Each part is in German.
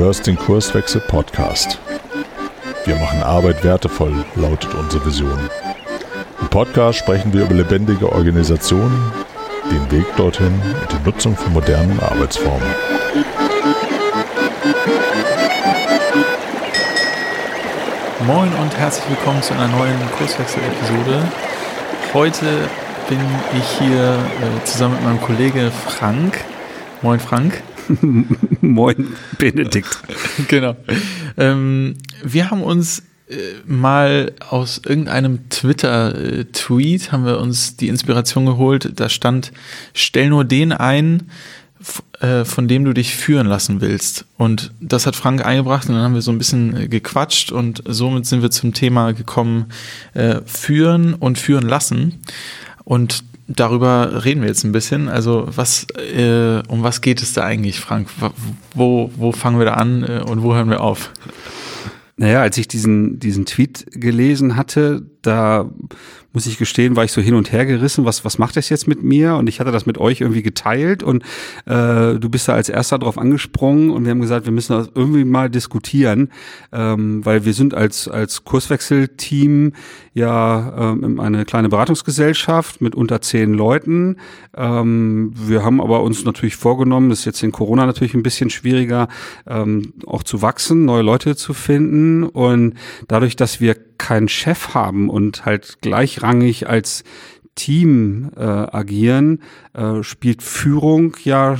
hörst den Kurswechsel Podcast. Wir machen Arbeit wertevoll, lautet unsere Vision. Im Podcast sprechen wir über lebendige Organisationen, den Weg dorthin und die Nutzung von modernen Arbeitsformen. Moin und herzlich willkommen zu einer neuen Kurswechsel-Episode. Heute bin ich hier äh, zusammen mit meinem Kollege Frank. Moin Frank. Moin Benedikt. genau. Ähm, wir haben uns äh, mal aus irgendeinem Twitter-Tweet haben wir uns die Inspiration geholt. Da stand, stell nur den ein, äh, von dem du dich führen lassen willst. Und das hat Frank eingebracht und dann haben wir so ein bisschen äh, gequatscht und somit sind wir zum Thema gekommen, äh, führen und führen lassen. Und darüber reden wir jetzt ein bisschen. Also was, äh, um was geht es da eigentlich, Frank? Wo, wo fangen wir da an äh, und wo hören wir auf? Naja, als ich diesen, diesen Tweet gelesen hatte, da muss ich gestehen, war ich so hin und her gerissen, was, was macht das jetzt mit mir? Und ich hatte das mit euch irgendwie geteilt. Und äh, du bist da als erster drauf angesprungen. Und wir haben gesagt, wir müssen das irgendwie mal diskutieren, ähm, weil wir sind als, als Kurswechselteam ja ähm, eine kleine Beratungsgesellschaft mit unter zehn Leuten. Ähm, wir haben aber uns natürlich vorgenommen, das ist jetzt in Corona natürlich ein bisschen schwieriger, ähm, auch zu wachsen, neue Leute zu finden. Und dadurch, dass wir keinen Chef haben und halt gleichrangig als Team äh, agieren, äh, spielt Führung ja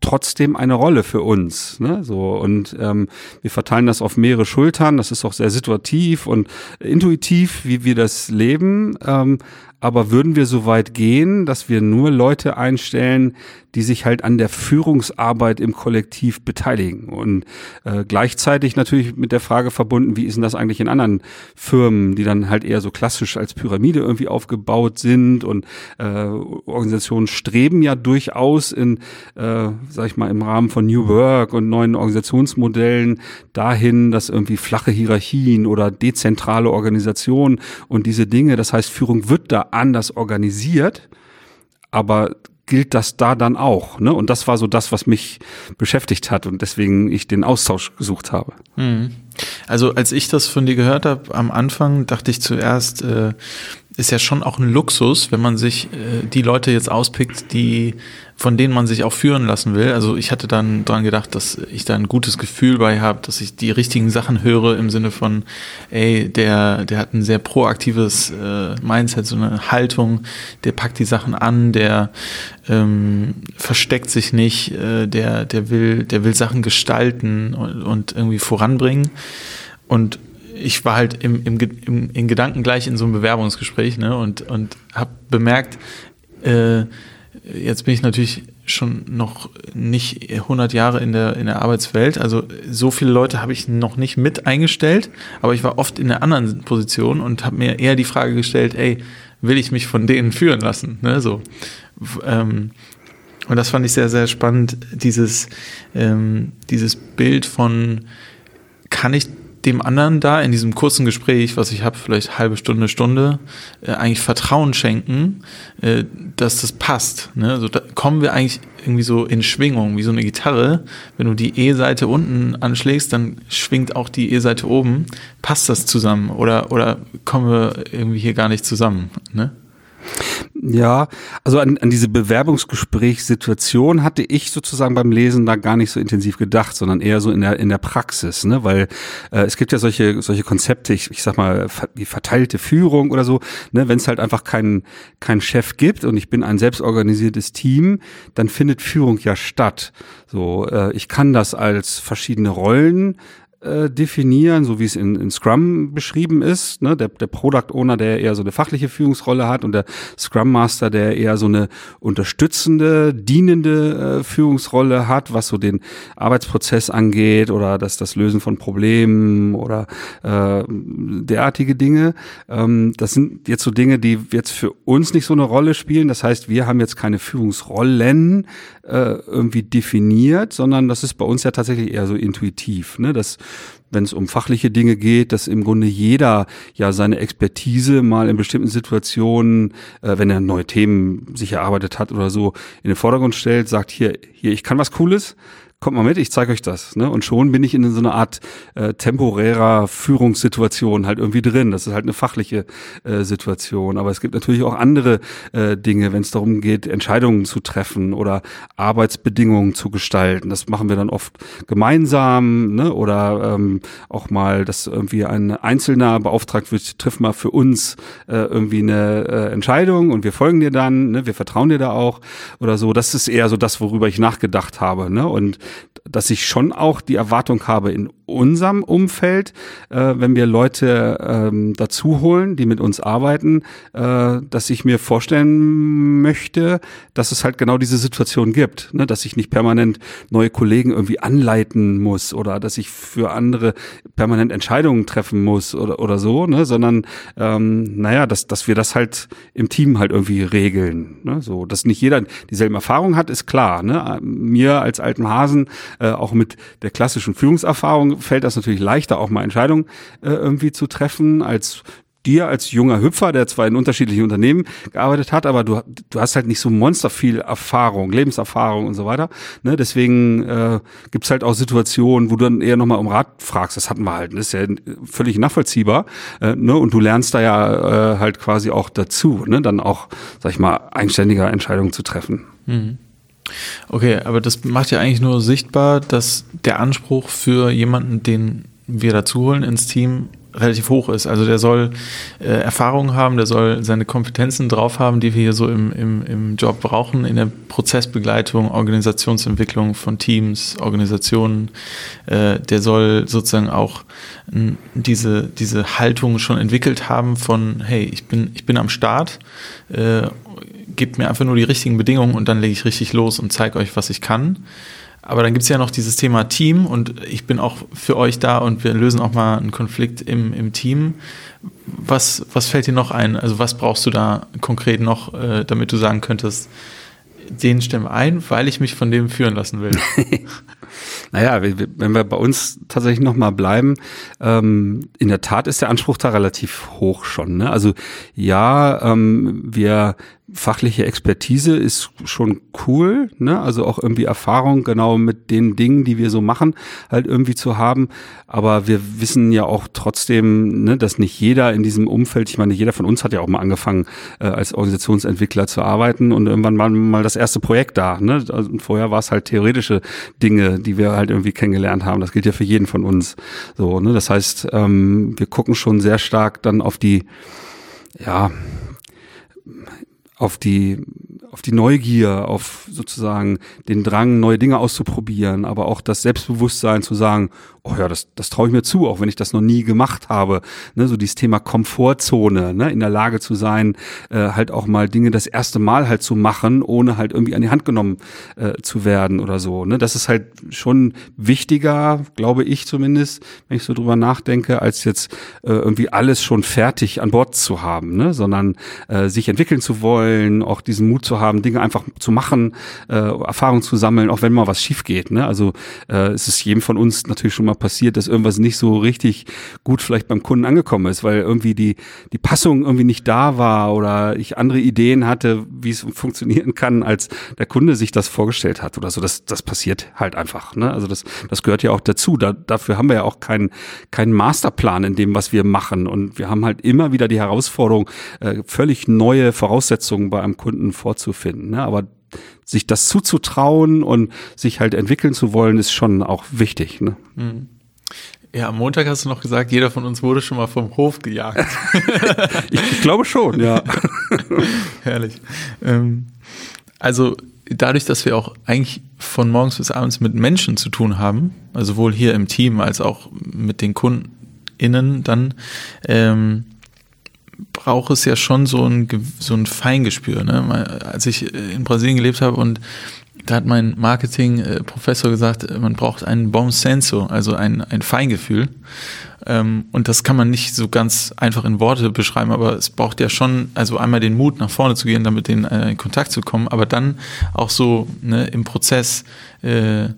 trotzdem eine Rolle für uns. Ne? So und ähm, wir verteilen das auf mehrere Schultern. Das ist auch sehr situativ und intuitiv, wie wir das leben. Ähm, aber würden wir so weit gehen, dass wir nur Leute einstellen, die sich halt an der Führungsarbeit im Kollektiv beteiligen. Und äh, gleichzeitig natürlich mit der Frage verbunden, wie ist denn das eigentlich in anderen Firmen, die dann halt eher so klassisch als Pyramide irgendwie aufgebaut sind und äh, Organisationen streben ja durchaus in, äh, sag ich mal, im Rahmen von New Work und neuen Organisationsmodellen dahin, dass irgendwie flache Hierarchien oder dezentrale Organisationen und diese Dinge, das heißt, Führung wird da anders organisiert, aber gilt das da dann auch. Ne? Und das war so das, was mich beschäftigt hat und deswegen ich den Austausch gesucht habe. Mhm. Also als ich das von dir gehört habe am Anfang, dachte ich zuerst, äh, ist ja schon auch ein Luxus, wenn man sich äh, die Leute jetzt auspickt, die von denen man sich auch führen lassen will. Also ich hatte dann dran gedacht, dass ich da ein gutes Gefühl bei habe, dass ich die richtigen Sachen höre im Sinne von, ey, der, der hat ein sehr proaktives äh, Mindset, so eine Haltung, der packt die Sachen an, der ähm, versteckt sich nicht, äh, der, der will, der will Sachen gestalten und, und irgendwie voranbringen. Und ich war halt im, im, im, in Gedanken gleich in so einem Bewerbungsgespräch ne, und, und habe bemerkt, äh, jetzt bin ich natürlich schon noch nicht 100 Jahre in der, in der Arbeitswelt. Also so viele Leute habe ich noch nicht mit eingestellt, aber ich war oft in einer anderen Position und habe mir eher die Frage gestellt, ey, will ich mich von denen führen lassen? Ne, so. Ähm, und das fand ich sehr, sehr spannend, dieses, ähm, dieses Bild von, kann ich dem anderen da in diesem kurzen Gespräch, was ich habe, vielleicht halbe Stunde, Stunde, äh, eigentlich Vertrauen schenken, äh, dass das passt. Ne? Also da kommen wir eigentlich irgendwie so in Schwingung, wie so eine Gitarre. Wenn du die E-Seite unten anschlägst, dann schwingt auch die E-Seite oben. Passt das zusammen oder, oder kommen wir irgendwie hier gar nicht zusammen? Ne? Ja, also an, an diese Bewerbungsgesprächssituation hatte ich sozusagen beim Lesen da gar nicht so intensiv gedacht, sondern eher so in der in der Praxis, ne? Weil äh, es gibt ja solche solche Konzepte, ich, ich sag mal die verteilte Führung oder so, ne? Wenn es halt einfach keinen keinen Chef gibt und ich bin ein selbstorganisiertes Team, dann findet Führung ja statt. So, äh, ich kann das als verschiedene Rollen äh, definieren, so wie es in, in Scrum beschrieben ist. Ne? Der, der Product Owner, der eher so eine fachliche Führungsrolle hat und der Scrum Master, der eher so eine unterstützende, dienende äh, Führungsrolle hat, was so den Arbeitsprozess angeht oder das, das Lösen von Problemen oder äh, derartige Dinge. Ähm, das sind jetzt so Dinge, die jetzt für uns nicht so eine Rolle spielen. Das heißt, wir haben jetzt keine Führungsrollen äh, irgendwie definiert, sondern das ist bei uns ja tatsächlich eher so intuitiv. Ne? Das wenn es um fachliche Dinge geht, dass im Grunde jeder ja seine Expertise mal in bestimmten Situationen, äh, wenn er neue Themen sich erarbeitet hat oder so, in den Vordergrund stellt, sagt hier, hier, ich kann was Cooles, kommt mal mit, ich zeige euch das. Ne? Und schon bin ich in so einer Art äh, temporärer Führungssituation halt irgendwie drin. Das ist halt eine fachliche äh, Situation. Aber es gibt natürlich auch andere äh, Dinge, wenn es darum geht, Entscheidungen zu treffen oder Arbeitsbedingungen zu gestalten. Das machen wir dann oft gemeinsam ne? oder ähm, auch mal, dass irgendwie ein Einzelner beauftragt wird, triff mal für uns äh, irgendwie eine äh, Entscheidung und wir folgen dir dann, ne? wir vertrauen dir da auch oder so. Das ist eher so das, worüber ich nachgedacht habe. Ne? Und dass ich schon auch die Erwartung habe in unserem Umfeld, äh, wenn wir Leute ähm, dazu holen, die mit uns arbeiten, äh, dass ich mir vorstellen möchte, dass es halt genau diese Situation gibt, ne? dass ich nicht permanent neue Kollegen irgendwie anleiten muss oder dass ich für andere permanent Entscheidungen treffen muss oder, oder so, ne? sondern ähm, naja, dass, dass wir das halt im Team halt irgendwie regeln. Ne? So, dass nicht jeder dieselben Erfahrungen hat, ist klar. Ne? Mir als alten Hasen, äh, auch mit der klassischen Führungserfahrung, fällt das natürlich leichter, auch mal Entscheidungen äh, irgendwie zu treffen, als dir als junger Hüpfer, der zwar in unterschiedlichen Unternehmen gearbeitet hat, aber du, du hast halt nicht so monster viel Erfahrung, Lebenserfahrung und so weiter. Ne? Deswegen äh, gibt halt auch Situationen, wo du dann eher nochmal um Rat fragst. Das hatten wir halt. Das ist ja völlig nachvollziehbar. Äh, ne? Und du lernst da ja äh, halt quasi auch dazu, ne? dann auch, sag ich mal, eigenständiger Entscheidungen zu treffen. Mhm. Okay, aber das macht ja eigentlich nur sichtbar, dass der Anspruch für jemanden, den wir dazu holen ins Team, relativ hoch ist. Also der soll äh, Erfahrung haben, der soll seine Kompetenzen drauf haben, die wir hier so im, im, im Job brauchen, in der Prozessbegleitung, Organisationsentwicklung von Teams, Organisationen. Äh, der soll sozusagen auch n, diese, diese Haltung schon entwickelt haben von, hey, ich bin, ich bin am Start, äh, gebt mir einfach nur die richtigen Bedingungen und dann lege ich richtig los und zeige euch, was ich kann. Aber dann gibt es ja noch dieses Thema Team und ich bin auch für euch da und wir lösen auch mal einen Konflikt im, im Team. Was, was fällt dir noch ein? Also was brauchst du da konkret noch, äh, damit du sagen könntest, den wir ein, weil ich mich von dem führen lassen will. naja, wenn wir bei uns tatsächlich nochmal bleiben, ähm, in der Tat ist der Anspruch da relativ hoch schon. Ne? Also ja, ähm, wir fachliche Expertise ist schon cool, ne? Also auch irgendwie Erfahrung genau mit den Dingen, die wir so machen, halt irgendwie zu haben. Aber wir wissen ja auch trotzdem, ne, dass nicht jeder in diesem Umfeld, ich meine, jeder von uns hat ja auch mal angefangen, äh, als Organisationsentwickler zu arbeiten und irgendwann war mal das erste Projekt da. Ne? Also vorher war es halt theoretische Dinge, die wir halt irgendwie kennengelernt haben. Das gilt ja für jeden von uns. So, ne? Das heißt, ähm, wir gucken schon sehr stark dann auf die, ja, auf die auf die Neugier, auf sozusagen den Drang, neue Dinge auszuprobieren, aber auch das Selbstbewusstsein zu sagen, oh ja, das, das traue ich mir zu, auch wenn ich das noch nie gemacht habe. Ne, so dieses Thema Komfortzone, ne, in der Lage zu sein, äh, halt auch mal Dinge das erste Mal halt zu machen, ohne halt irgendwie an die Hand genommen äh, zu werden oder so. Ne? Das ist halt schon wichtiger, glaube ich zumindest, wenn ich so drüber nachdenke, als jetzt äh, irgendwie alles schon fertig an Bord zu haben, ne? sondern äh, sich entwickeln zu wollen, auch diesen Mut zu haben, Dinge einfach zu machen, äh, Erfahrung zu sammeln, auch wenn mal was schief geht. Ne? Also äh, es ist jedem von uns natürlich schon mal mal passiert, dass irgendwas nicht so richtig gut vielleicht beim Kunden angekommen ist, weil irgendwie die, die Passung irgendwie nicht da war oder ich andere Ideen hatte, wie es funktionieren kann, als der Kunde sich das vorgestellt hat oder so. Das, das passiert halt einfach. Ne? Also das, das gehört ja auch dazu. Da, dafür haben wir ja auch keinen keinen Masterplan in dem, was wir machen. Und wir haben halt immer wieder die Herausforderung, äh, völlig neue Voraussetzungen bei einem Kunden vorzufinden. Ne? Aber sich das zuzutrauen und sich halt entwickeln zu wollen, ist schon auch wichtig. Ne? Mhm. Ja, am Montag hast du noch gesagt, jeder von uns wurde schon mal vom Hof gejagt. ich, ich, glaube schon, ja. Herrlich. Ähm, also dadurch, dass wir auch eigentlich von morgens bis abends mit Menschen zu tun haben, also sowohl hier im Team als auch mit den KundInnen, dann ähm, braucht es ja schon so ein, so ein Feingespür. Ne? Als ich äh, in Brasilien gelebt habe und da hat mein Marketing-Professor gesagt, äh, man braucht ein Bon Senso, also ein, ein Feingefühl. Ähm, und das kann man nicht so ganz einfach in Worte beschreiben, aber es braucht ja schon, also einmal den Mut, nach vorne zu gehen, damit in, äh, in Kontakt zu kommen, aber dann auch so ne, im Prozess, äh,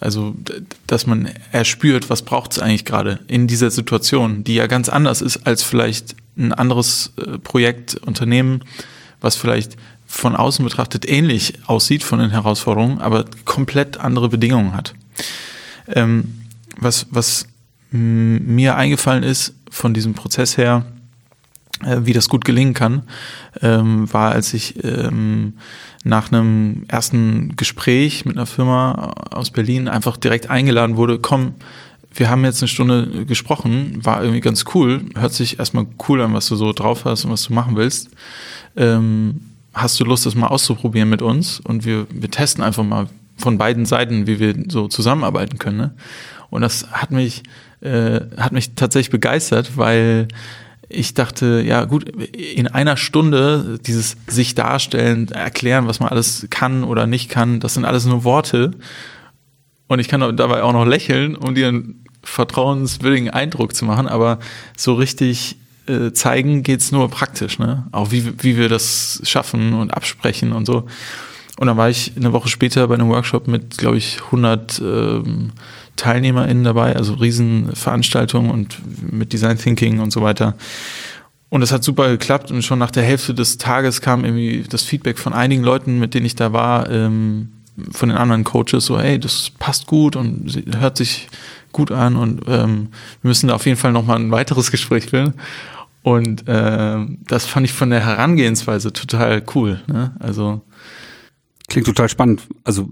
also dass man erspürt, was braucht es eigentlich gerade in dieser Situation, die ja ganz anders ist als vielleicht ein anderes äh, Projekt, Unternehmen, was vielleicht von außen betrachtet ähnlich aussieht von den Herausforderungen, aber komplett andere Bedingungen hat. Ähm, was, was mir eingefallen ist von diesem Prozess her, äh, wie das gut gelingen kann, ähm, war, als ich ähm, nach einem ersten Gespräch mit einer Firma aus Berlin einfach direkt eingeladen wurde, komm, wir haben jetzt eine Stunde gesprochen, war irgendwie ganz cool, hört sich erstmal cool an, was du so drauf hast und was du machen willst. Ähm, hast du Lust, das mal auszuprobieren mit uns? Und wir, wir testen einfach mal von beiden Seiten, wie wir so zusammenarbeiten können. Ne? Und das hat mich, äh, hat mich tatsächlich begeistert, weil ich dachte, ja gut, in einer Stunde dieses sich darstellen, erklären, was man alles kann oder nicht kann, das sind alles nur Worte. Und ich kann dabei auch noch lächeln, um dir einen vertrauenswürdigen Eindruck zu machen, aber so richtig äh, zeigen geht's nur praktisch, ne? Auch wie, wie wir das schaffen und absprechen und so. Und dann war ich eine Woche später bei einem Workshop mit, glaube ich, 100 ähm, TeilnehmerInnen dabei, also Riesenveranstaltungen und mit Design Thinking und so weiter. Und das hat super geklappt und schon nach der Hälfte des Tages kam irgendwie das Feedback von einigen Leuten, mit denen ich da war, ähm, von den anderen Coaches, so, hey, das passt gut und hört sich gut an und ähm, wir müssen da auf jeden Fall nochmal ein weiteres Gespräch führen. Und äh, das fand ich von der Herangehensweise total cool. Ne? Also Klingt total spannend. Also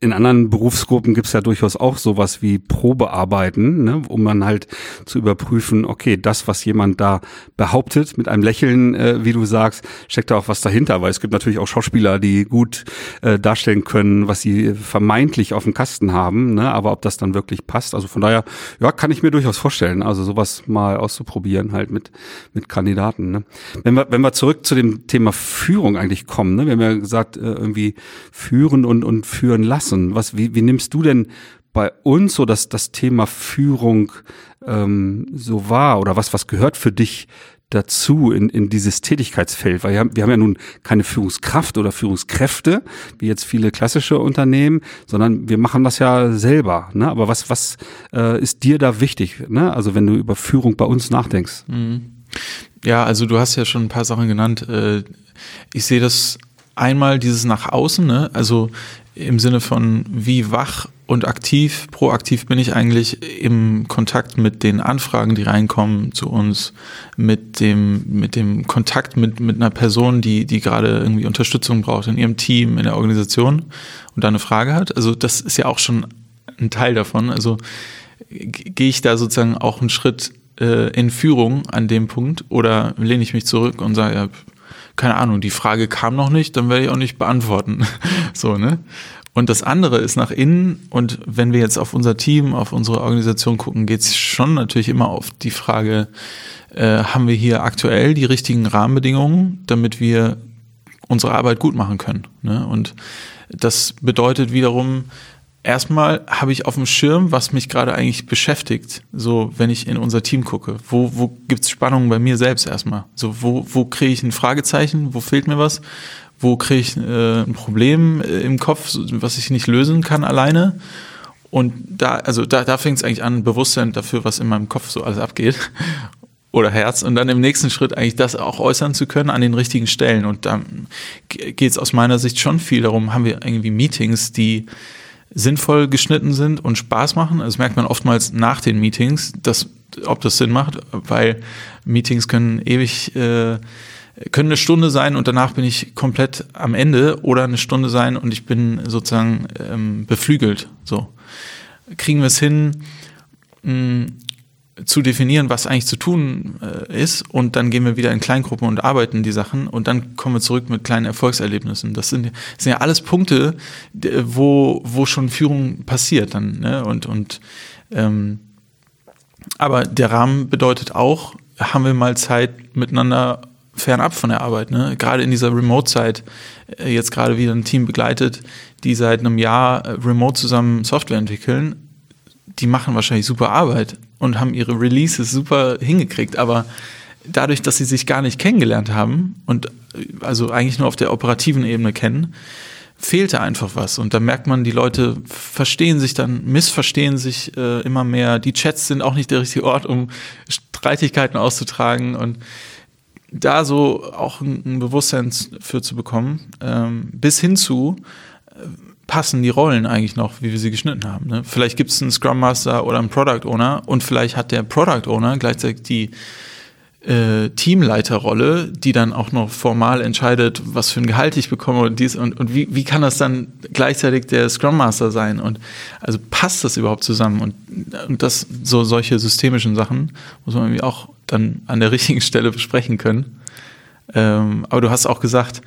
in anderen Berufsgruppen gibt's ja durchaus auch sowas wie Probearbeiten, ne, um dann halt zu überprüfen, okay, das, was jemand da behauptet, mit einem Lächeln, äh, wie du sagst, steckt da auch was dahinter, weil es gibt natürlich auch Schauspieler, die gut äh, darstellen können, was sie vermeintlich auf dem Kasten haben, ne, aber ob das dann wirklich passt, also von daher, ja, kann ich mir durchaus vorstellen, also sowas mal auszuprobieren halt mit, mit Kandidaten. Ne. Wenn wir, wenn wir zurück zu dem Thema Führung eigentlich kommen, ne, wir haben ja gesagt, äh, irgendwie führen und, und führen lassen, lassen? Was, wie, wie nimmst du denn bei uns so das, das Thema Führung ähm, so wahr? Oder was, was gehört für dich dazu in, in dieses Tätigkeitsfeld? Weil wir haben, wir haben ja nun keine Führungskraft oder Führungskräfte, wie jetzt viele klassische Unternehmen, sondern wir machen das ja selber. Ne? Aber was, was äh, ist dir da wichtig? Ne? Also wenn du über Führung bei uns nachdenkst. Mhm. Ja, also du hast ja schon ein paar Sachen genannt. Äh, ich sehe das einmal dieses nach außen, ne? also im Sinne von wie wach und aktiv, proaktiv bin ich eigentlich im Kontakt mit den Anfragen, die reinkommen zu uns, mit dem, mit dem Kontakt mit, mit einer Person, die, die gerade irgendwie Unterstützung braucht in ihrem Team, in der Organisation und da eine Frage hat. Also das ist ja auch schon ein Teil davon. Also gehe ich da sozusagen auch einen Schritt äh, in Führung an dem Punkt oder lehne ich mich zurück und sage, ja, keine Ahnung, die Frage kam noch nicht, dann werde ich auch nicht beantworten. so, ne? Und das andere ist nach innen. Und wenn wir jetzt auf unser Team, auf unsere Organisation gucken, geht es schon natürlich immer auf die Frage, äh, haben wir hier aktuell die richtigen Rahmenbedingungen, damit wir unsere Arbeit gut machen können. Ne? Und das bedeutet wiederum, erstmal habe ich auf dem Schirm, was mich gerade eigentlich beschäftigt, so wenn ich in unser Team gucke. Wo, wo gibt es Spannungen bei mir selbst erstmal? So, wo, wo kriege ich ein Fragezeichen, wo fehlt mir was? Wo kriege ich äh, ein Problem äh, im Kopf, was ich nicht lösen kann alleine? Und da, also da, da fängt es eigentlich an, Bewusstsein dafür, was in meinem Kopf so alles abgeht. Oder Herz. Und dann im nächsten Schritt eigentlich das auch äußern zu können an den richtigen Stellen. Und dann geht es aus meiner Sicht schon viel darum, haben wir irgendwie Meetings, die sinnvoll geschnitten sind und Spaß machen. Das merkt man oftmals nach den Meetings, dass, ob das Sinn macht, weil Meetings können ewig, äh, können eine Stunde sein und danach bin ich komplett am Ende oder eine Stunde sein und ich bin sozusagen ähm, beflügelt. So kriegen wir es hin, mh, zu definieren, was eigentlich zu tun äh, ist und dann gehen wir wieder in Kleingruppen und arbeiten die Sachen und dann kommen wir zurück mit kleinen Erfolgserlebnissen. Das sind, das sind ja alles Punkte, wo, wo schon Führung passiert dann. Ne? Und, und ähm, aber der Rahmen bedeutet auch, haben wir mal Zeit miteinander fernab von der Arbeit. Ne? Gerade in dieser Remote-Zeit, äh, jetzt gerade wieder ein Team begleitet, die seit einem Jahr äh, remote zusammen Software entwickeln die machen wahrscheinlich super Arbeit und haben ihre Releases super hingekriegt, aber dadurch, dass sie sich gar nicht kennengelernt haben und also eigentlich nur auf der operativen Ebene kennen, fehlte einfach was. Und da merkt man, die Leute verstehen sich dann, missverstehen sich äh, immer mehr. Die Chats sind auch nicht der richtige Ort, um Streitigkeiten auszutragen. Und da so auch ein, ein Bewusstsein für zu bekommen, ähm, bis hin zu, passen die Rollen eigentlich noch, wie wir sie geschnitten haben. Ne? Vielleicht gibt es einen Scrum Master oder einen Product Owner und vielleicht hat der Product Owner gleichzeitig die äh, Teamleiterrolle, die dann auch noch formal entscheidet, was für ein Gehalt ich bekomme und dies und, und wie, wie kann das dann gleichzeitig der Scrum Master sein und also passt das überhaupt zusammen und, und das so solche systemischen Sachen muss man irgendwie auch dann an der richtigen Stelle besprechen können. Ähm, aber du hast auch gesagt,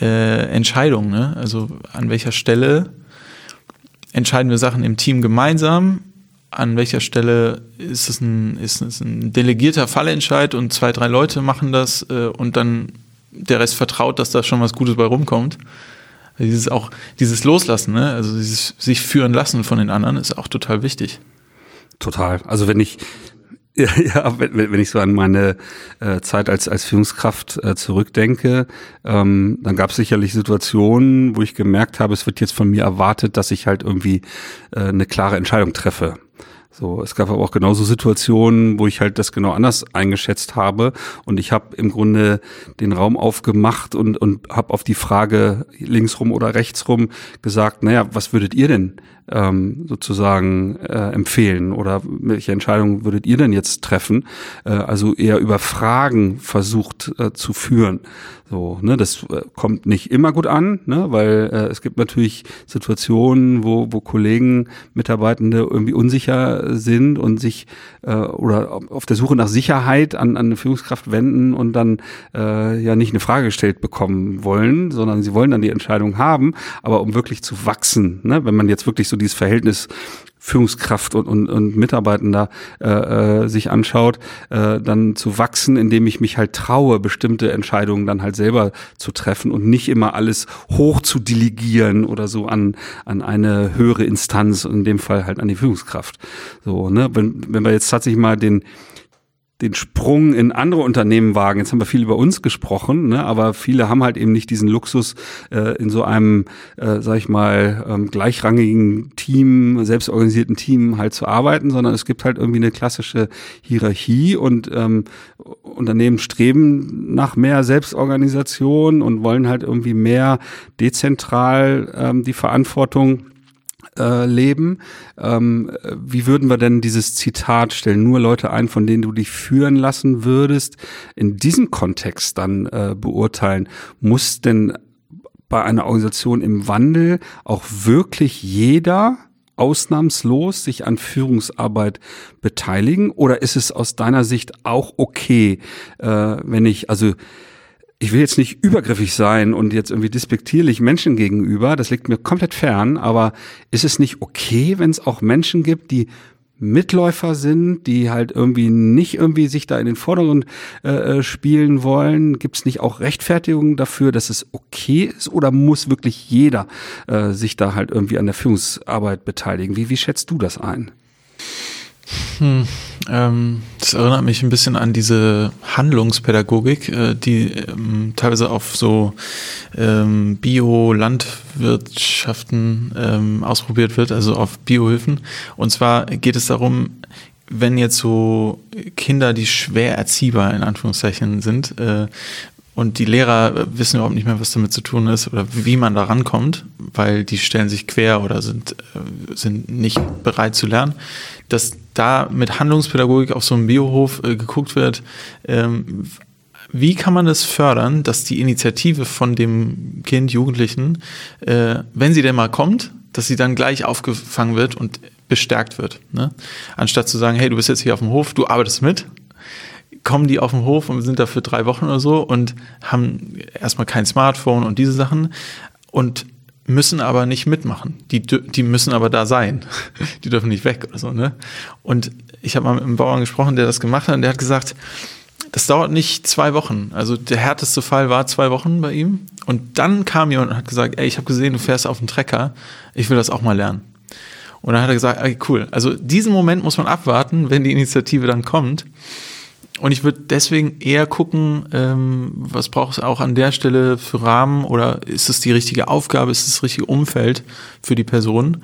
äh, Entscheidungen, ne? also an welcher Stelle entscheiden wir Sachen im Team gemeinsam an welcher Stelle ist es ein, ist es ein delegierter Fallentscheid und zwei, drei Leute machen das äh, und dann der Rest vertraut, dass da schon was Gutes bei rumkommt. Dieses auch, dieses Loslassen, ne? also dieses sich führen lassen von den anderen ist auch total wichtig. Total. Also wenn ich ja, ja wenn, wenn ich so an meine äh, Zeit als, als Führungskraft äh, zurückdenke, ähm, dann gab es sicherlich Situationen, wo ich gemerkt habe, es wird jetzt von mir erwartet, dass ich halt irgendwie äh, eine klare Entscheidung treffe. So, es gab aber auch genauso Situationen, wo ich halt das genau anders eingeschätzt habe und ich habe im Grunde den Raum aufgemacht und und habe auf die Frage linksrum oder rechtsrum gesagt, naja, was würdet ihr denn ähm, sozusagen äh, empfehlen oder welche Entscheidung würdet ihr denn jetzt treffen? Äh, also eher über Fragen versucht äh, zu führen. So, ne, das äh, kommt nicht immer gut an, ne, weil äh, es gibt natürlich Situationen, wo, wo Kollegen, Mitarbeitende irgendwie unsicher sind und sich äh, oder auf der Suche nach Sicherheit an, an eine Führungskraft wenden und dann äh, ja nicht eine Frage gestellt bekommen wollen, sondern sie wollen dann die Entscheidung haben, aber um wirklich zu wachsen, ne, wenn man jetzt wirklich so dieses Verhältnis Führungskraft und, und, und Mitarbeitender äh, äh, sich anschaut, äh, dann zu wachsen, indem ich mich halt traue, bestimmte Entscheidungen dann halt selber zu treffen und nicht immer alles hoch zu delegieren oder so an, an eine höhere Instanz, in dem Fall halt an die Führungskraft. So, ne, wenn, wenn wir jetzt tatsächlich mal den den Sprung in andere Unternehmen wagen. Jetzt haben wir viel über uns gesprochen, ne? aber viele haben halt eben nicht diesen Luxus, äh, in so einem, äh, sag ich mal, ähm, gleichrangigen Team, selbstorganisierten Team halt zu arbeiten, sondern es gibt halt irgendwie eine klassische Hierarchie und ähm, Unternehmen streben nach mehr Selbstorganisation und wollen halt irgendwie mehr dezentral ähm, die Verantwortung äh, leben. Ähm, wie würden wir denn dieses Zitat stellen? Nur Leute ein, von denen du dich führen lassen würdest, in diesem Kontext dann äh, beurteilen. Muss denn bei einer Organisation im Wandel auch wirklich jeder ausnahmslos sich an Führungsarbeit beteiligen? Oder ist es aus deiner Sicht auch okay, äh, wenn ich, also ich will jetzt nicht übergriffig sein und jetzt irgendwie despektierlich Menschen gegenüber, das liegt mir komplett fern, aber ist es nicht okay, wenn es auch Menschen gibt, die Mitläufer sind, die halt irgendwie nicht irgendwie sich da in den Vordergrund äh, äh spielen wollen? Gibt es nicht auch Rechtfertigungen dafür, dass es okay ist oder muss wirklich jeder äh, sich da halt irgendwie an der Führungsarbeit beteiligen? Wie, wie schätzt du das ein? Hm, ähm, das erinnert mich ein bisschen an diese Handlungspädagogik, äh, die ähm, teilweise auf so ähm, Bio-Landwirtschaften ähm, ausprobiert wird, also auf Biohilfen. Und zwar geht es darum, wenn jetzt so Kinder, die schwer erziehbar in Anführungszeichen sind, äh, und die Lehrer wissen überhaupt nicht mehr, was damit zu tun ist oder wie man da rankommt, weil die stellen sich quer oder sind, äh, sind nicht bereit zu lernen, dass da mit Handlungspädagogik auf so einem Biohof äh, geguckt wird, ähm, wie kann man es fördern, dass die Initiative von dem Kind, Jugendlichen, äh, wenn sie denn mal kommt, dass sie dann gleich aufgefangen wird und bestärkt wird. Ne? Anstatt zu sagen, hey, du bist jetzt hier auf dem Hof, du arbeitest mit, kommen die auf den Hof und sind da für drei Wochen oder so und haben erstmal kein Smartphone und diese Sachen und müssen aber nicht mitmachen. Die, die müssen aber da sein. Die dürfen nicht weg oder so, ne? Und ich habe mal mit einem Bauern gesprochen, der das gemacht hat und der hat gesagt, das dauert nicht zwei Wochen. Also der härteste Fall war zwei Wochen bei ihm. Und dann kam jemand und hat gesagt, ey, ich habe gesehen, du fährst auf dem Trecker, ich will das auch mal lernen. Und dann hat er gesagt, ey, cool. Also diesen Moment muss man abwarten, wenn die Initiative dann kommt. Und ich würde deswegen eher gucken, ähm, was braucht es auch an der Stelle für Rahmen oder ist es die richtige Aufgabe, ist es das richtige Umfeld für die Person,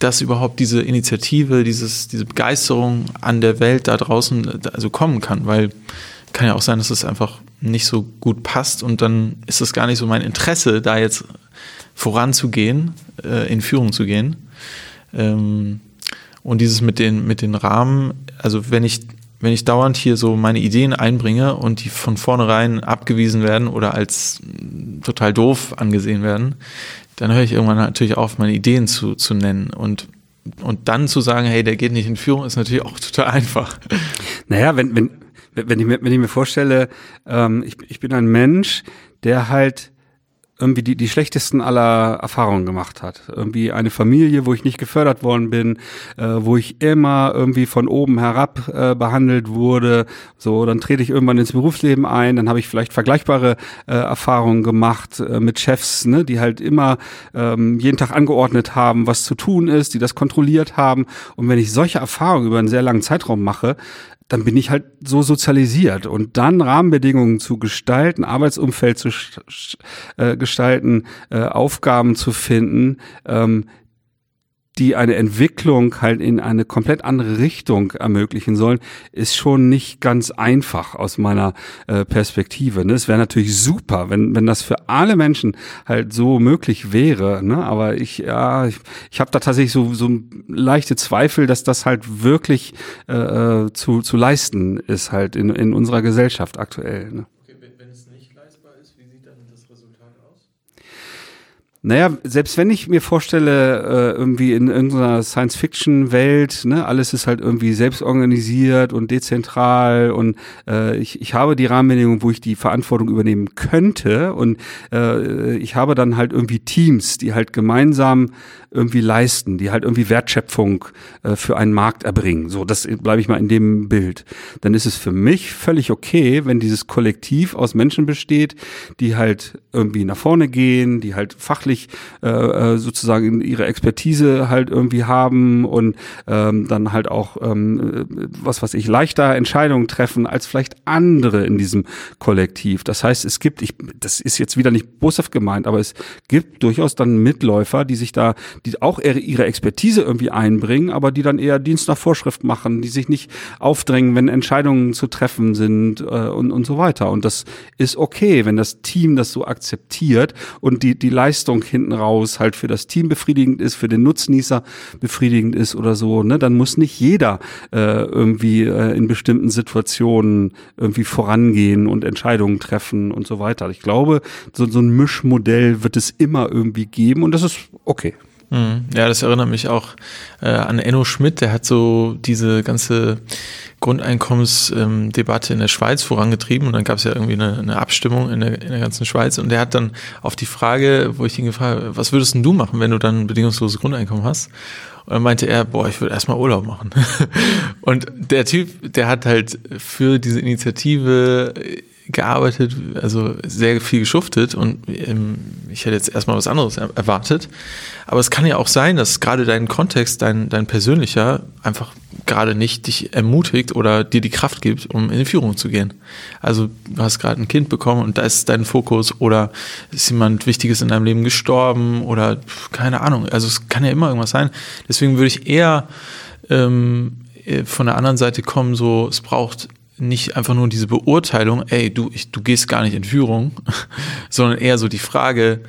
dass überhaupt diese Initiative, dieses, diese Begeisterung an der Welt da draußen also kommen kann, weil kann ja auch sein, dass es einfach nicht so gut passt und dann ist es gar nicht so mein Interesse, da jetzt voranzugehen, äh, in Führung zu gehen. Ähm, und dieses mit den, mit den Rahmen, also wenn ich, wenn ich dauernd hier so meine Ideen einbringe und die von vornherein abgewiesen werden oder als total doof angesehen werden, dann höre ich irgendwann natürlich auf, meine Ideen zu, zu nennen. Und, und dann zu sagen, hey, der geht nicht in Führung, ist natürlich auch total einfach. Naja, wenn, wenn, wenn, ich, mir, wenn ich mir vorstelle, ähm, ich, ich bin ein Mensch, der halt irgendwie die, die schlechtesten aller Erfahrungen gemacht hat. Irgendwie eine Familie, wo ich nicht gefördert worden bin, äh, wo ich immer irgendwie von oben herab äh, behandelt wurde. So, dann trete ich irgendwann ins Berufsleben ein, dann habe ich vielleicht vergleichbare äh, Erfahrungen gemacht äh, mit Chefs, ne, die halt immer ähm, jeden Tag angeordnet haben, was zu tun ist, die das kontrolliert haben. Und wenn ich solche Erfahrungen über einen sehr langen Zeitraum mache, dann bin ich halt so sozialisiert. Und dann Rahmenbedingungen zu gestalten, Arbeitsumfeld zu äh, gestalten, äh, Aufgaben zu finden, ähm, die eine Entwicklung halt in eine komplett andere Richtung ermöglichen sollen, ist schon nicht ganz einfach aus meiner äh, Perspektive. Ne? Es wäre natürlich super, wenn, wenn das für alle Menschen halt so möglich wäre. Ne? Aber ich, ja, ich, ich habe da tatsächlich so, so leichte Zweifel, dass das halt wirklich äh, äh zu, zu leisten ist halt in, in unserer Gesellschaft aktuell. Ne? Naja, selbst wenn ich mir vorstelle, äh, irgendwie in irgendeiner Science-Fiction-Welt, ne, alles ist halt irgendwie selbst organisiert und dezentral und äh, ich, ich habe die Rahmenbedingungen, wo ich die Verantwortung übernehmen könnte und äh, ich habe dann halt irgendwie Teams, die halt gemeinsam irgendwie leisten, die halt irgendwie Wertschöpfung äh, für einen Markt erbringen. So, das bleibe ich mal in dem Bild. Dann ist es für mich völlig okay, wenn dieses Kollektiv aus Menschen besteht, die halt irgendwie nach vorne gehen, die halt fachlich äh, äh sozusagen ihre Expertise halt irgendwie haben und ähm, dann halt auch ähm, was was ich leichter Entscheidungen treffen als vielleicht andere in diesem Kollektiv. Das heißt, es gibt, ich, das ist jetzt wieder nicht boshaft gemeint, aber es gibt durchaus dann Mitläufer, die sich da die auch ihre Expertise irgendwie einbringen, aber die dann eher Dienst nach Vorschrift machen, die sich nicht aufdrängen, wenn Entscheidungen zu treffen sind äh, und, und so weiter. Und das ist okay, wenn das Team das so akzeptiert und die, die Leistung hinten raus halt für das Team befriedigend ist, für den Nutznießer befriedigend ist oder so, ne, dann muss nicht jeder äh, irgendwie äh, in bestimmten Situationen irgendwie vorangehen und Entscheidungen treffen und so weiter. Ich glaube, so, so ein Mischmodell wird es immer irgendwie geben und das ist okay. Mhm. Ja, das erinnert mich auch äh, an Enno Schmidt, der hat so diese ganze Grundeinkommensdebatte in der Schweiz vorangetrieben und dann gab es ja irgendwie eine, eine Abstimmung in der, in der ganzen Schweiz und der hat dann auf die Frage, wo ich ihn gefragt habe, was würdest denn du machen, wenn du dann ein bedingungsloses Grundeinkommen hast? Und dann meinte er, boah, ich würde erstmal Urlaub machen. und der Typ, der hat halt für diese Initiative gearbeitet, also sehr viel geschuftet und ähm, ich hätte jetzt erstmal was anderes erwartet. Aber es kann ja auch sein, dass gerade dein Kontext, dein, dein persönlicher, einfach gerade nicht dich ermutigt oder dir die Kraft gibt, um in die Führung zu gehen. Also du hast gerade ein Kind bekommen und da ist dein Fokus oder ist jemand Wichtiges in deinem Leben gestorben oder keine Ahnung. Also es kann ja immer irgendwas sein. Deswegen würde ich eher ähm, äh, von der anderen Seite kommen, so es braucht nicht einfach nur diese Beurteilung, ey, du, ich, du gehst gar nicht in Führung, sondern eher so die Frage,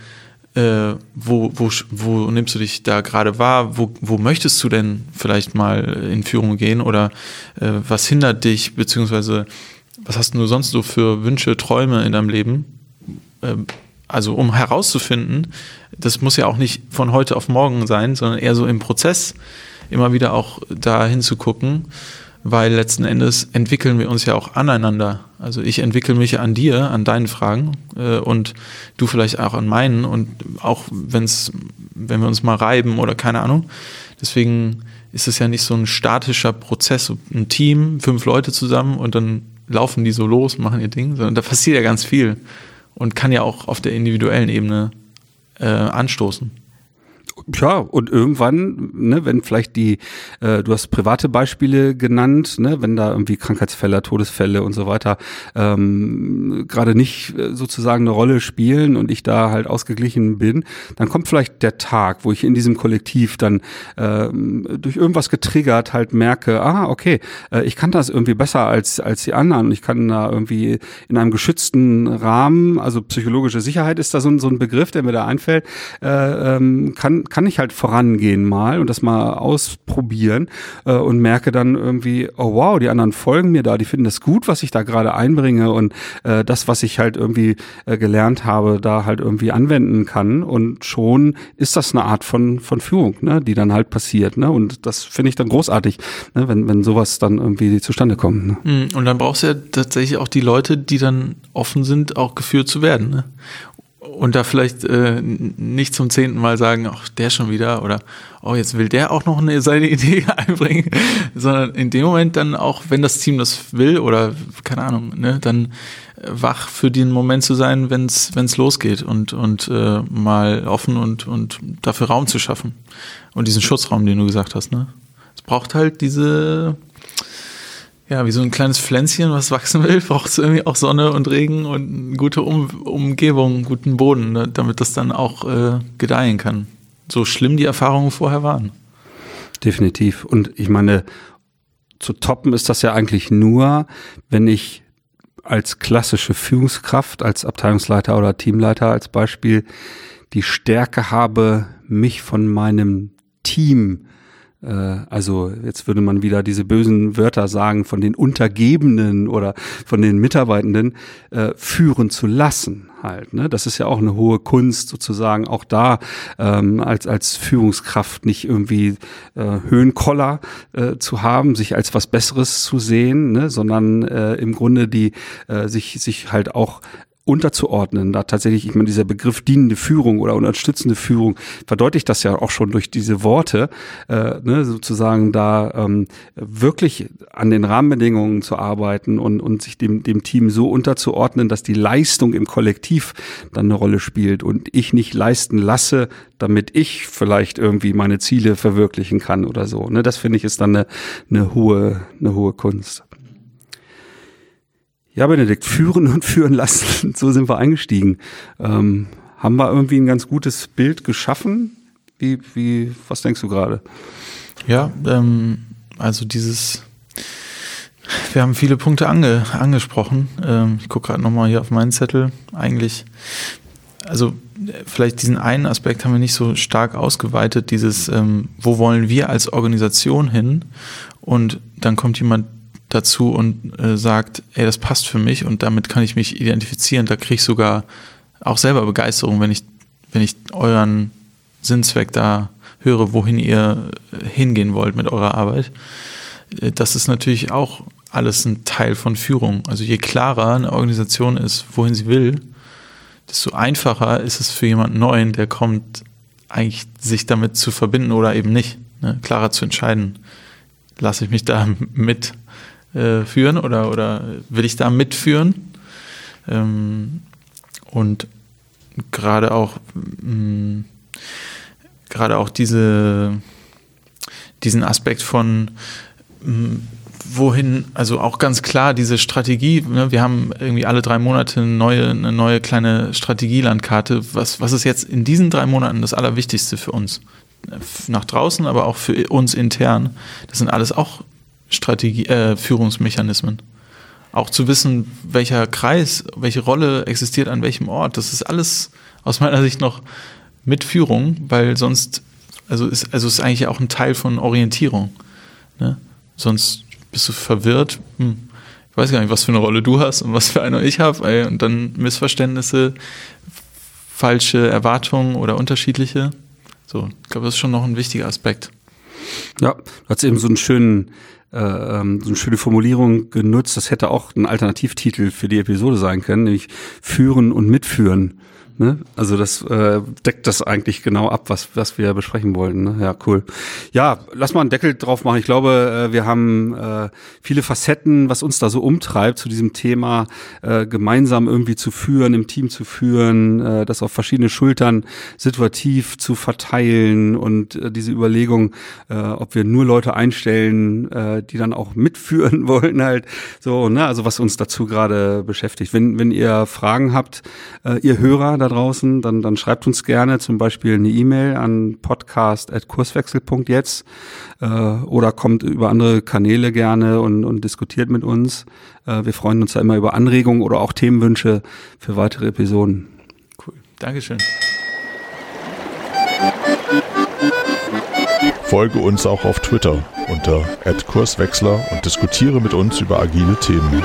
äh, wo, wo, wo nimmst du dich da gerade wahr? Wo, wo möchtest du denn vielleicht mal in Führung gehen? Oder äh, was hindert dich, beziehungsweise was hast du sonst so für Wünsche, Träume in deinem Leben? Äh, also um herauszufinden, das muss ja auch nicht von heute auf morgen sein, sondern eher so im Prozess immer wieder auch da hinzugucken weil letzten Endes entwickeln wir uns ja auch aneinander. Also ich entwickle mich an dir, an deinen Fragen äh, und du vielleicht auch an meinen und auch wenn's, wenn wir uns mal reiben oder keine Ahnung. Deswegen ist es ja nicht so ein statischer Prozess, ein Team, fünf Leute zusammen und dann laufen die so los, machen ihr Ding, sondern da passiert ja ganz viel und kann ja auch auf der individuellen Ebene äh, anstoßen. Ja, und irgendwann, ne, wenn vielleicht die, äh, du hast private Beispiele genannt, ne, wenn da irgendwie Krankheitsfälle, Todesfälle und so weiter ähm, gerade nicht äh, sozusagen eine Rolle spielen und ich da halt ausgeglichen bin, dann kommt vielleicht der Tag, wo ich in diesem Kollektiv dann ähm, durch irgendwas getriggert halt merke, ah, okay, äh, ich kann das irgendwie besser als, als die anderen. Ich kann da irgendwie in einem geschützten Rahmen, also psychologische Sicherheit ist da so ein, so ein Begriff, der mir da einfällt, äh, ähm, kann, kann ich halt vorangehen mal und das mal ausprobieren äh, und merke dann irgendwie, oh wow, die anderen folgen mir da, die finden das gut, was ich da gerade einbringe und äh, das, was ich halt irgendwie äh, gelernt habe, da halt irgendwie anwenden kann und schon ist das eine Art von, von Führung, ne, die dann halt passiert. Ne? Und das finde ich dann großartig, ne, wenn, wenn sowas dann irgendwie zustande kommt. Ne? Hm, und dann brauchst du ja tatsächlich auch die Leute, die dann offen sind, auch geführt zu werden. Ne? Und da vielleicht äh, nicht zum zehnten Mal sagen, ach, der schon wieder oder oh, jetzt will der auch noch eine, seine Idee einbringen, sondern in dem Moment dann auch, wenn das Team das will oder keine Ahnung, ne, dann wach für den Moment zu sein, wenn es losgeht und, und äh, mal offen und, und dafür Raum zu schaffen. Und diesen Schutzraum, den du gesagt hast, ne? Es braucht halt diese ja, wie so ein kleines Pflänzchen, was wachsen will, braucht es irgendwie auch Sonne und Regen und eine gute um Umgebung, guten Boden, ne, damit das dann auch äh, gedeihen kann. So schlimm die Erfahrungen vorher waren. Definitiv. Und ich meine, zu toppen ist das ja eigentlich nur, wenn ich als klassische Führungskraft, als Abteilungsleiter oder Teamleiter als Beispiel die Stärke habe, mich von meinem Team also jetzt würde man wieder diese bösen Wörter sagen, von den Untergebenen oder von den Mitarbeitenden äh, führen zu lassen halt. Ne? Das ist ja auch eine hohe Kunst sozusagen, auch da ähm, als als Führungskraft nicht irgendwie äh, Höhenkoller äh, zu haben, sich als was Besseres zu sehen, ne? sondern äh, im Grunde die äh, sich sich halt auch unterzuordnen. Da tatsächlich, ich meine, dieser Begriff dienende Führung oder unterstützende Führung verdeutlicht das ja auch schon durch diese Worte, äh, ne, sozusagen da ähm, wirklich an den Rahmenbedingungen zu arbeiten und, und sich dem, dem Team so unterzuordnen, dass die Leistung im Kollektiv dann eine Rolle spielt und ich nicht leisten lasse, damit ich vielleicht irgendwie meine Ziele verwirklichen kann oder so. Ne, das finde ich ist dann eine, eine hohe, eine hohe Kunst. Ja, Benedikt, führen und führen lassen, so sind wir eingestiegen. Ähm, haben wir irgendwie ein ganz gutes Bild geschaffen? Wie, wie, was denkst du gerade? Ja, ähm, also dieses, wir haben viele Punkte ange, angesprochen. Ähm, ich gucke gerade nochmal hier auf meinen Zettel. Eigentlich, also vielleicht diesen einen Aspekt haben wir nicht so stark ausgeweitet, dieses, ähm, wo wollen wir als Organisation hin? Und dann kommt jemand dazu und äh, sagt, ey, das passt für mich und damit kann ich mich identifizieren. Da kriege ich sogar auch selber Begeisterung, wenn ich, wenn ich euren Sinnzweck da höre, wohin ihr hingehen wollt mit eurer Arbeit. Äh, das ist natürlich auch alles ein Teil von Führung. Also je klarer eine Organisation ist, wohin sie will, desto einfacher ist es für jemanden Neuen, der kommt, eigentlich sich damit zu verbinden oder eben nicht. Ne? Klarer zu entscheiden, lasse ich mich da mit äh, führen oder, oder will ich da mitführen? Ähm, und gerade auch mh, mm, gerade auch diese diesen Aspekt von mh, mm, wohin, also auch ganz klar diese Strategie, ne, wir haben irgendwie alle drei Monate eine neue, eine neue kleine Strategielandkarte. Was, was ist jetzt in diesen drei Monaten das Allerwichtigste für uns? Nach draußen, aber auch für uns intern. Das sind alles auch Strategie, äh, Führungsmechanismen. Auch zu wissen, welcher Kreis, welche Rolle existiert an welchem Ort, das ist alles aus meiner Sicht noch mit Führung, weil sonst, also ist, also ist eigentlich auch ein Teil von Orientierung. Ne? Sonst bist du verwirrt, hm, ich weiß gar nicht, was für eine Rolle du hast und was für eine ich habe, und dann Missverständnisse, falsche Erwartungen oder unterschiedliche. So, ich glaube, das ist schon noch ein wichtiger Aspekt. Ja, du hast eben so einen schönen äh, ähm, so eine schöne Formulierung genutzt. Das hätte auch ein Alternativtitel für die Episode sein können, nämlich Führen und Mitführen. Ne? Also das äh, deckt das eigentlich genau ab, was, was wir besprechen wollten. Ne? Ja, cool. Ja, lass mal einen Deckel drauf machen. Ich glaube, äh, wir haben äh, viele Facetten, was uns da so umtreibt, zu diesem Thema äh, gemeinsam irgendwie zu führen, im Team zu führen, äh, das auf verschiedene Schultern situativ zu verteilen und äh, diese Überlegung, äh, ob wir nur Leute einstellen, äh, die dann auch mitführen wollen, halt so, ne? Also was uns dazu gerade beschäftigt. Wenn, wenn ihr Fragen habt, äh, ihr Hörer da draußen, dann, dann schreibt uns gerne zum Beispiel eine E-Mail an podcast.kurswechsel.jetzt äh, oder kommt über andere Kanäle gerne und, und diskutiert mit uns. Äh, wir freuen uns ja immer über Anregungen oder auch Themenwünsche für weitere Episoden. Cool. Dankeschön. Folge uns auch auf Twitter unter @kurswechsler und diskutiere mit uns über agile Themen.